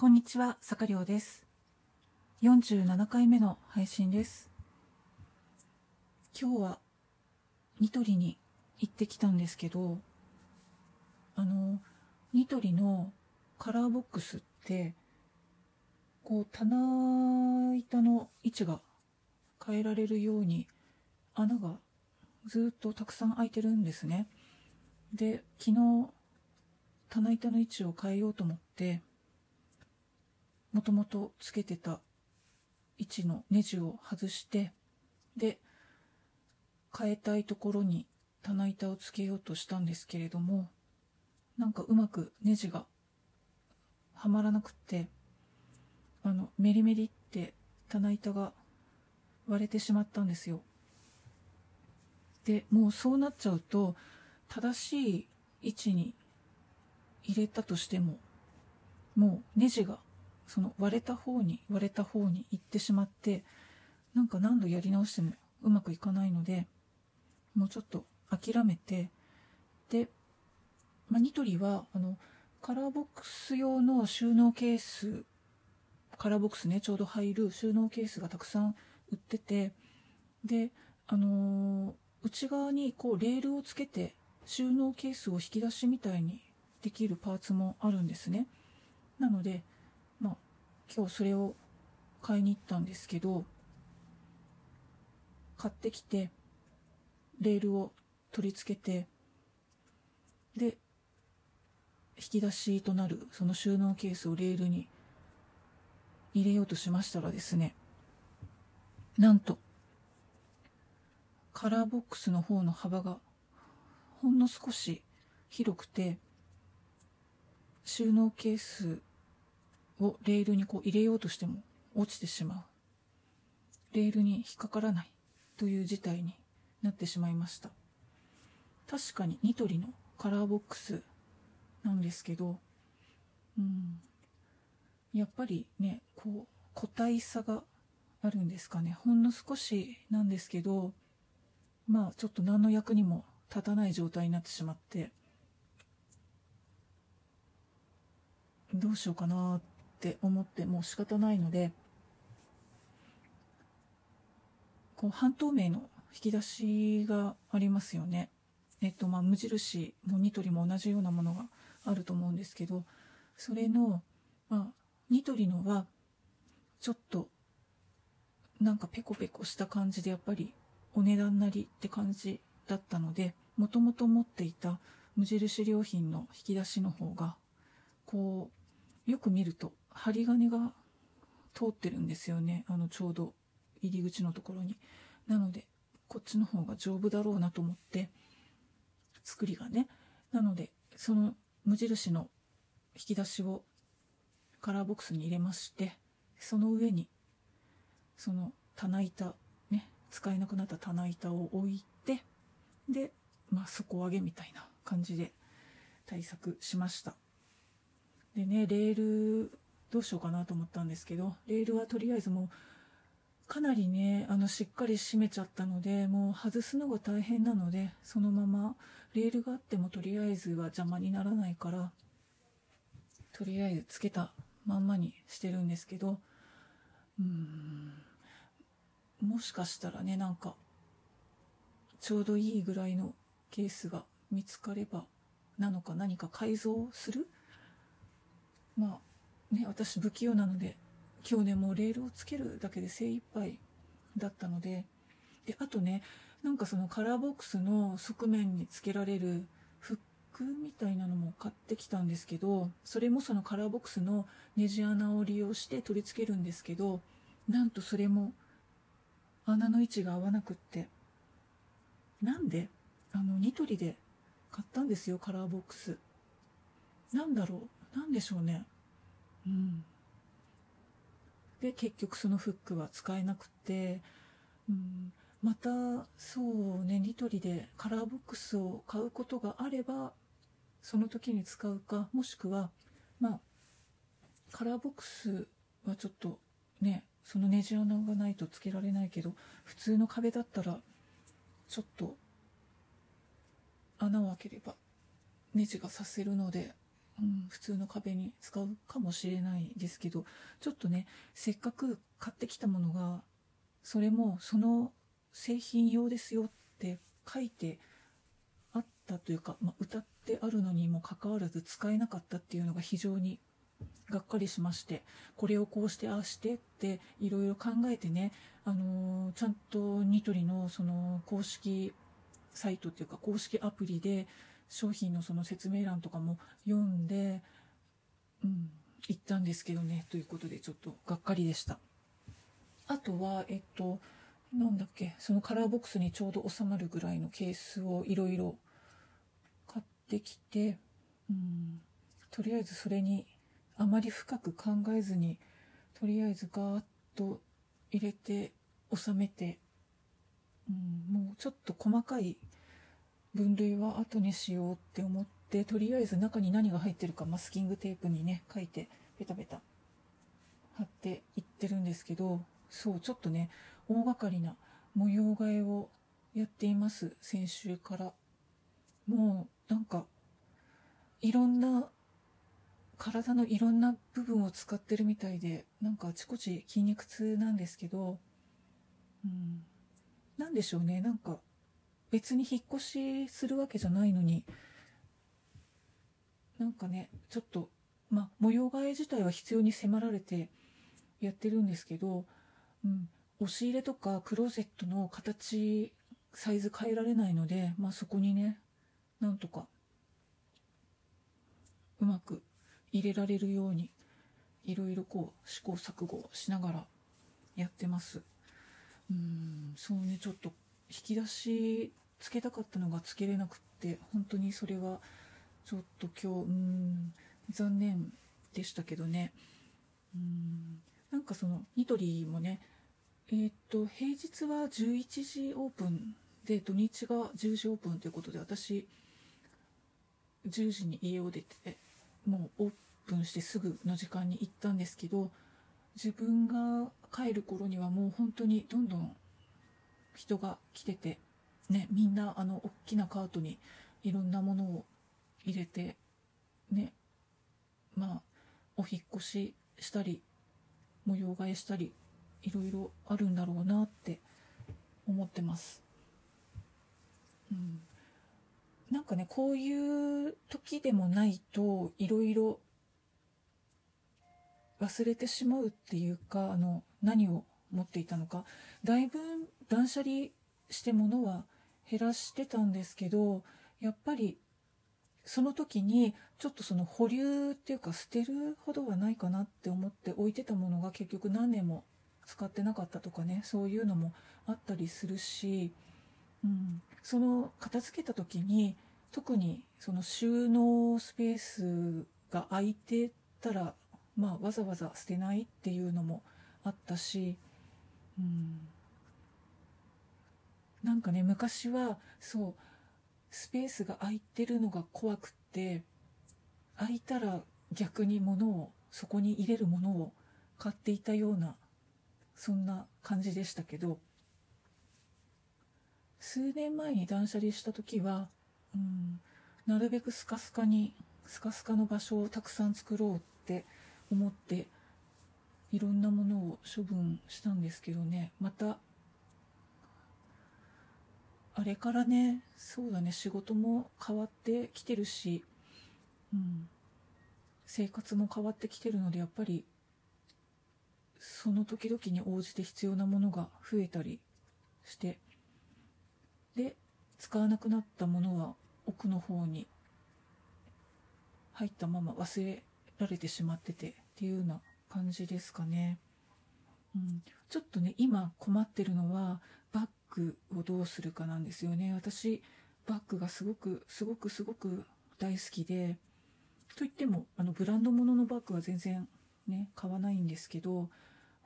こんにちは、坂亮です。47回目の配信です。今日はニトリに行ってきたんですけど、あの、ニトリのカラーボックスって、こう、棚板の位置が変えられるように穴がずっとたくさん開いてるんですね。で、昨日、棚板の位置を変えようと思って、もともとつけてた位置のネジを外して、で、変えたいところに棚板をつけようとしたんですけれども、なんかうまくネジがはまらなくって、あの、メリメリって棚板が割れてしまったんですよ。で、もうそうなっちゃうと、正しい位置に入れたとしても、もうネジがその割れた方に割れた方に行ってしまって、なんか何度やり直してもうまくいかないので、もうちょっと諦めて、で、まあ、ニトリは、あの、カラーボックス用の収納ケース、カラーボックスね、ちょうど入る収納ケースがたくさん売ってて、で、あのー内側にこうレールをつけて収納ケースを引き出しみたいにできるパーツもあるんですね。なので、まあ、今日それを買いに行ったんですけど、買ってきて、レールを取り付けて、で、引き出しとなるその収納ケースをレールに入れようとしましたらですね、なんと、カラーボックスの方の幅がほんの少し広くて、収納ケースをレールにこう入れようとしても落ちてしまう。レールに引っかからないという事態になってしまいました。確かにニトリのカラーボックスなんですけど、うん、やっぱりね、こう、個体差があるんですかね。ほんの少しなんですけど、まあちょっと何の役にも立たない状態になってしまって、どうしようかなって思ってもう仕方ないので、こう半透明の引き出しがありますよね。えっとまあ無印もニトリも同じようなものがあると思うんですけど、それの、まあニトリのはちょっとなんかペコペコした感じでやっぱりお値段なりって感じだったので、もともと持っていた無印良品の引き出しの方が、こう、よく見ると針金が通ってるんですよね。あの、ちょうど入り口のところに。なので、こっちの方が丈夫だろうなと思って、作りがね。なので、その無印の引き出しをカラーボックスに入れまして、その上に、その棚板、ね、使えなくなった棚板を置いて、で、まあ、底上げみたいな感じで対策しました。でね、レール、どうしようかなと思ったんですけど、レールはとりあえずもう、かなりね、あの、しっかり締めちゃったので、もう外すのが大変なので、そのまま、レールがあってもとりあえずは邪魔にならないから、とりあえずつけたまんまにしてるんですけど、うーん、もしかしたらね、なんか、ちょうどいいぐらいのケースが見つかれば、なのか何か改造する？まあ、ね、私不器用なので、今日ね、もうレールをつけるだけで精一杯だったので、で、あとね、なんかそのカラーボックスの側面につけられるフックみたいなのも買ってきたんですけど、それもそのカラーボックスのネジ穴を利用して取り付けるんですけど、なんとそれも穴の位置が合わなくって、なんであの、ニトリで買ったんですよ、カラーボックス。なんだろうなんでしょうね。で、結局そのフックは使えなくて、うん、また、そうね、ニトリでカラーボックスを買うことがあれば、その時に使うか、もしくは、まあ、カラーボックスはちょっとね、そのネジ穴がないとつけられないけど、普通の壁だったら、ちょっと穴を開ければネジがさせるので、うん、普通の壁に使うかもしれないですけどちょっとねせっかく買ってきたものがそれもその製品用ですよって書いてあったというか、まあ、歌ってあるのにもかかわらず使えなかったっていうのが非常にがっかりしましてこれをこうしてああしてっていろいろ考えてね、あのー、ちゃんとニトリのその公式サイトっていうか公式アプリで商品のその説明欄とかも読んで、うん、行ったんですけどねということでちょっとがっかりでした。あとはえっとなんだっけそのカラーボックスにちょうど収まるぐらいのケースをいろいろ買ってきて、うん、とりあえずそれにあまり深く考えずにとりあえずガーッと入れて収めて、うん、もうちょっと細かい分類は後にしようって思ってとりあえず中に何が入ってるかマスキングテープにね書いてペタペタ。貼っていってるんですけどそうちょっとね大掛かりな模様替えをやっています先週から。もうなんかいろんな体のいろんな部分を使ってるみたいでなんかあちこち筋肉痛なんですけどうん。何でしょうねなんか別に引っ越しするわけじゃないのになんかねちょっとまあ模様替え自体は必要に迫られてやってるんですけど、うん、押し入れとかクローゼットの形サイズ変えられないので、まあ、そこにねなんとかうまく入れられるようにいろいろこう試行錯誤しながらやってます。うんそうねちょっと引き出しつけたかったのがつけれなくって本当にそれはちょっと今日うん残念でしたけどね。うんなんかそのニトリもねえー、っと平日は11時オープンで土日が10時オープンということで私10時に家を出てもうオープンしてすぐの時間に行ったんですけど自分が帰る頃にはもう本当にどんどん人が来てて、ね、みんなあの大きなカートにいろんなものを入れてねまあお引越ししたり模様替えしたりいろいろあるんだろうなって思ってます。うんなんかねこういう時でもないといろいろ忘れてしまうっていうかあの何を持っていたのかだいぶ断捨離して物は減らしてたんですけどやっぱりその時にちょっとその保留っていうか捨てるほどはないかなって思って置いてたものが結局何年も使ってなかったとかねそういうのもあったりするしうん、その片付けた時に特にその収納スペースが空いてたら、まあ、わざわざ捨てないっていうのもあったし、うん、なんかね昔はそうスペースが空いてるのが怖くって空いたら逆に物をそこに入れるものを買っていたようなそんな感じでしたけど数年前に断捨離した時は、うん、なるべくスカスカにスカスカの場所をたくさん作ろうって思っていろんなものを処分したんですけどねまたあれからねそうだね仕事も変わってきてるし、うん、生活も変わってきてるのでやっぱりその時々に応じて必要なものが増えたりしてで使わなくなったものは奥の方に入ったまま忘れられてしまっててっていうような感じですかね。うん、ちょっとね今困ってるのはバッグをどうするかなんですよね私バッグがすごくすごくすごく大好きでといってもあのブランド物ののバッグは全然ね買わないんですけど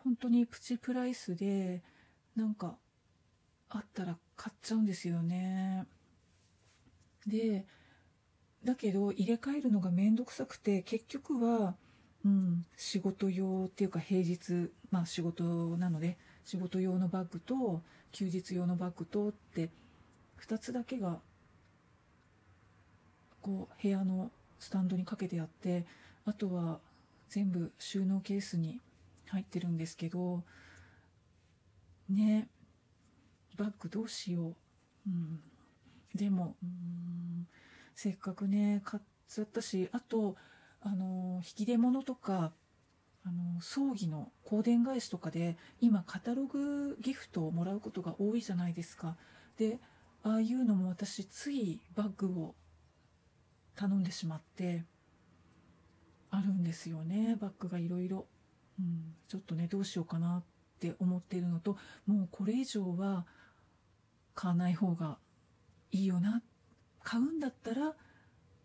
本当にプチプライスでなんかあったら買っちゃうんですよね。でだけど入れ替えるのが面倒くさくて結局は、うん、仕事用っていうか平日まあ仕事なので仕事用のバッグと休日用のバッグとって2つだけがこう部屋のスタンドにかけてあってあとは全部収納ケースに入ってるんですけどねバッグどうしよう、うん、でもうんせっかくね買っちゃったしあとあの引き出物とかあの葬儀の香典返しとかで今カタログギフトをもらうことが多いじゃないですか。でああいうのも私ついバッグを頼んでしまってあるんですよね。バッグがいろいろ。ちょっとねどうしようかなって思っているのともうこれ以上は買わない方がいいよな。買うんだったら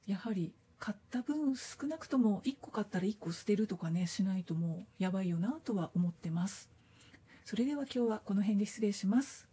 やはり買った分少なくとも1個買ったら1個捨てるとかねしないともうやばいよなとは思ってます。それでは今日はこの辺で失礼します。